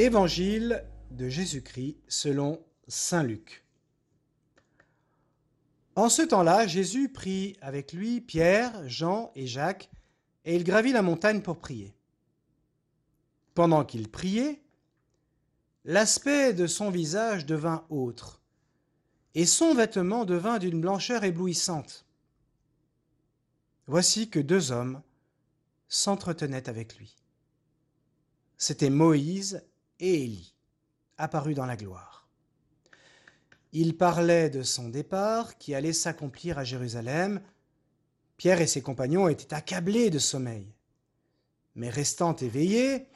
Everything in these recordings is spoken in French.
Évangile de Jésus-Christ selon Saint Luc. En ce temps-là, Jésus prit avec lui Pierre, Jean et Jacques, et il gravit la montagne pour prier. Pendant qu'il priait, l'aspect de son visage devint autre, et son vêtement devint d'une blancheur éblouissante. Voici que deux hommes s'entretenaient avec lui. C'étaient Moïse et Élie, apparus dans la gloire. Il parlait de son départ qui allait s'accomplir à Jérusalem. Pierre et ses compagnons étaient accablés de sommeil. Mais restant éveillés,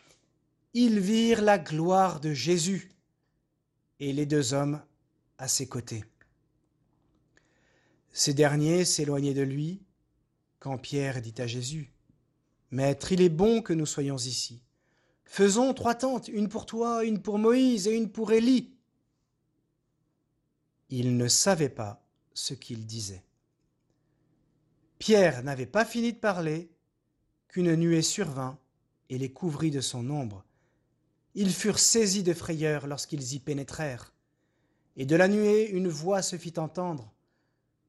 ils virent la gloire de Jésus et les deux hommes à ses côtés. Ces derniers s'éloignaient de lui quand Pierre dit à Jésus, Maître, il est bon que nous soyons ici. Faisons trois tentes, une pour toi, une pour Moïse et une pour Élie. Il ne savait pas ce qu'il disait. Pierre n'avait pas fini de parler qu'une nuée survint et les couvrit de son ombre. Ils furent saisis de frayeur lorsqu'ils y pénétrèrent. Et de la nuée une voix se fit entendre.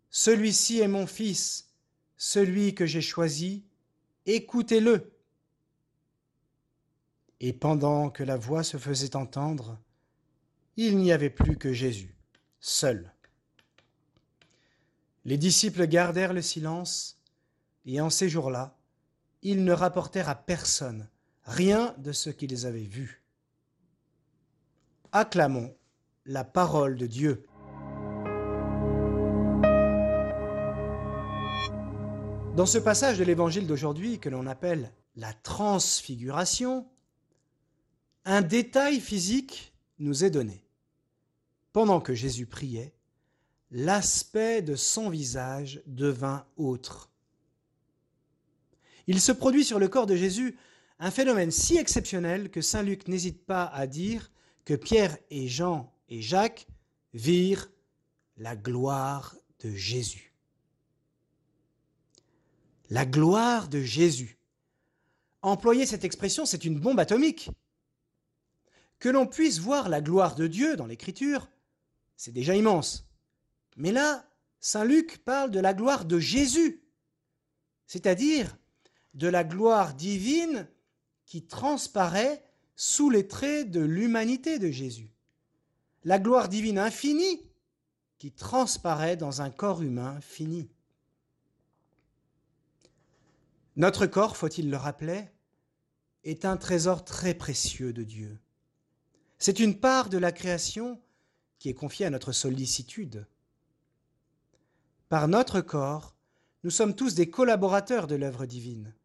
Celui-ci est mon fils, celui que j'ai choisi, écoutez-le. Et pendant que la voix se faisait entendre, il n'y avait plus que Jésus, seul. Les disciples gardèrent le silence, et en ces jours-là, ils ne rapportèrent à personne rien de ce qu'ils avaient vu. Acclamons la parole de Dieu. Dans ce passage de l'évangile d'aujourd'hui que l'on appelle la transfiguration, un détail physique nous est donné. Pendant que Jésus priait, l'aspect de son visage devint autre. Il se produit sur le corps de Jésus un phénomène si exceptionnel que Saint Luc n'hésite pas à dire que Pierre et Jean et Jacques virent la gloire de Jésus. La gloire de Jésus. Employer cette expression, c'est une bombe atomique. Que l'on puisse voir la gloire de Dieu dans l'Écriture, c'est déjà immense. Mais là, Saint Luc parle de la gloire de Jésus, c'est-à-dire de la gloire divine qui transparaît sous les traits de l'humanité de Jésus. La gloire divine infinie qui transparaît dans un corps humain fini. Notre corps, faut-il le rappeler, est un trésor très précieux de Dieu. C'est une part de la création qui est confiée à notre sollicitude. Par notre corps, nous sommes tous des collaborateurs de l'œuvre divine,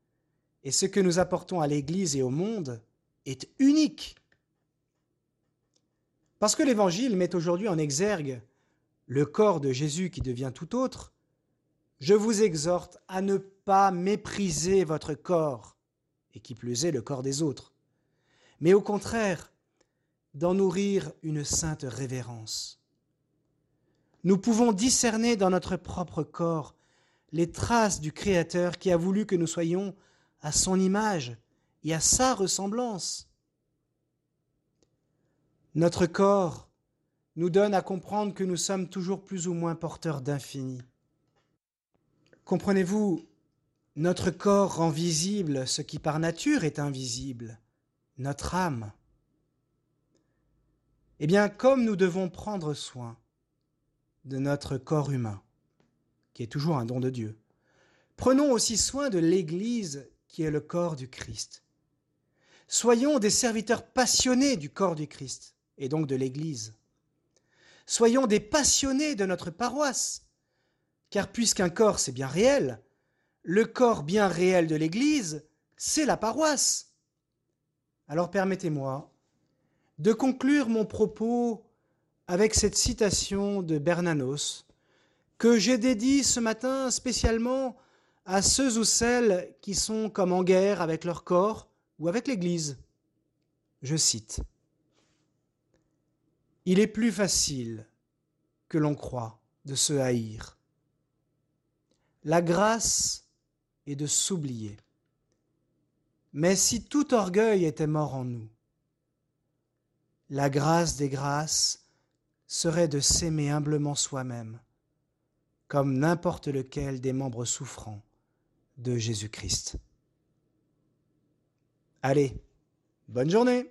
et ce que nous apportons à l'Église et au monde est unique. Parce que l'Évangile met aujourd'hui en exergue le corps de Jésus qui devient tout autre, je vous exhorte à ne pas mépriser votre corps, et qui plus est le corps des autres, mais au contraire, d'en nourrir une sainte révérence. Nous pouvons discerner dans notre propre corps les traces du Créateur qui a voulu que nous soyons à son image et à sa ressemblance. Notre corps nous donne à comprendre que nous sommes toujours plus ou moins porteurs d'infini. Comprenez-vous, notre corps rend visible ce qui par nature est invisible, notre âme. Eh bien, comme nous devons prendre soin de notre corps humain, qui est toujours un don de Dieu, prenons aussi soin de l'Église qui est le corps du Christ. Soyons des serviteurs passionnés du corps du Christ, et donc de l'Église. Soyons des passionnés de notre paroisse, car puisqu'un corps c'est bien réel, le corps bien réel de l'Église, c'est la paroisse. Alors permettez-moi de conclure mon propos avec cette citation de Bernanos que j'ai dédiée ce matin spécialement à ceux ou celles qui sont comme en guerre avec leur corps ou avec l'Église. Je cite. Il est plus facile que l'on croit de se haïr. La grâce est de s'oublier. Mais si tout orgueil était mort en nous, la grâce des grâces serait de s'aimer humblement soi-même, comme n'importe lequel des membres souffrants de Jésus-Christ. Allez, bonne journée